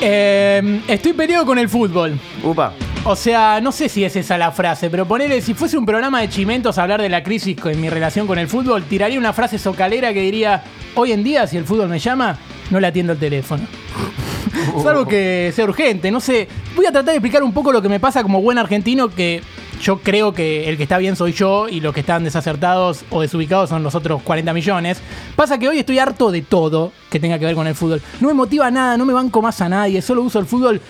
Eh, estoy peleado con el fútbol. Upa. O sea, no sé si es esa la frase, pero ponele, si fuese un programa de chimentos a hablar de la crisis en mi relación con el fútbol, tiraría una frase socalera que diría, hoy en día, si el fútbol me llama, no le atiendo el teléfono. Salvo que sea urgente, no sé. Voy a tratar de explicar un poco lo que me pasa como buen argentino, que yo creo que el que está bien soy yo y los que están desacertados o desubicados son los otros 40 millones. Pasa que hoy estoy harto de todo que tenga que ver con el fútbol. No me motiva nada, no me banco más a nadie, solo uso el fútbol.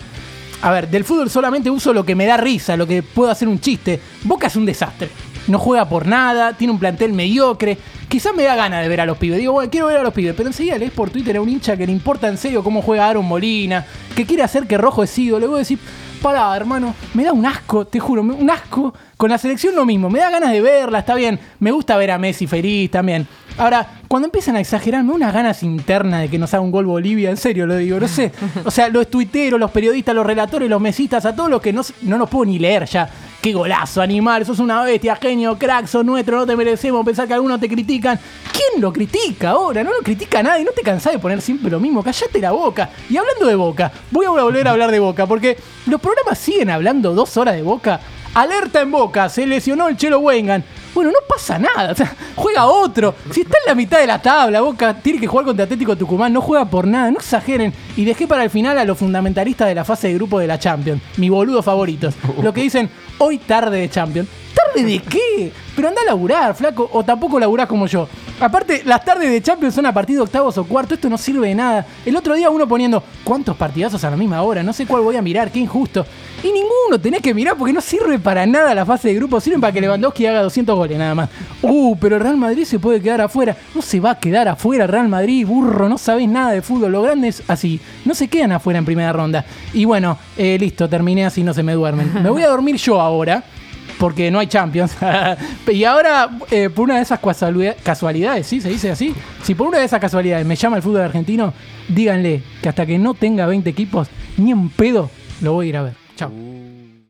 A ver, del fútbol solamente uso lo que me da risa, lo que puedo hacer un chiste. Boca es un desastre. No juega por nada, tiene un plantel mediocre. Quizás me da ganas de ver a los pibes. Digo, bueno, quiero ver a los pibes. Pero enseguida lees por Twitter a un hincha que le importa en serio cómo juega Aaron Molina, que quiere hacer que Rojo es ídolo. Le voy a decir, pará, hermano, me da un asco, te juro, un asco. Con la selección lo mismo, me da ganas de verla, está bien. Me gusta ver a Messi feliz también. Ahora, cuando empiezan a exagerar, me da unas ganas internas de que nos haga un gol Bolivia, en serio lo digo, no sé. O sea, los tuiteros, los periodistas, los relatores, los mesistas, a todos los que no, no los puedo ni leer ya. Qué golazo, animal, sos una bestia, genio, crack, sos nuestro, no te merecemos, pensar que algunos te critican. ¿Quién lo critica ahora? No lo critica nadie, no te cansás de poner siempre lo mismo, callate la boca. Y hablando de boca, voy a volver a hablar de boca, porque los programas siguen hablando dos horas de boca. Alerta en boca, se lesionó el Chelo Wengan. Bueno, no pasa nada, o sea, juega otro. Si está en la mitad de la tabla, Boca tiene que jugar contra Atlético Tucumán, no juega por nada, no exageren. Y dejé para el final a los fundamentalistas de la fase de grupo de la Champions, mi boludo favoritos. Lo que dicen, hoy tarde de Champions. ¿Tarde de qué? Pero anda a laburar, flaco, o tampoco laburás como yo. Aparte, las tardes de Champions son a partir de octavos o cuarto, esto no sirve de nada. El otro día uno poniendo, ¿cuántos partidazos a la misma hora? No sé cuál voy a mirar, qué injusto. Y ninguno tenés que mirar porque no sirve para nada la fase de grupo, sirven para que Lewandowski haga 200 goles nada más. Uh, pero el Real Madrid se puede quedar afuera. No se va a quedar afuera Real Madrid, burro, no sabés nada de fútbol. Lo grande es así, no se quedan afuera en primera ronda. Y bueno, eh, listo, terminé así, no se me duermen. Me voy a dormir yo ahora porque no hay Champions. y ahora, eh, por una de esas casualidad- casualidades, ¿sí? ¿Se dice así? Si por una de esas casualidades me llama el fútbol argentino, díganle que hasta que no tenga 20 equipos, ni en pedo lo voy a ir a ver. Chao.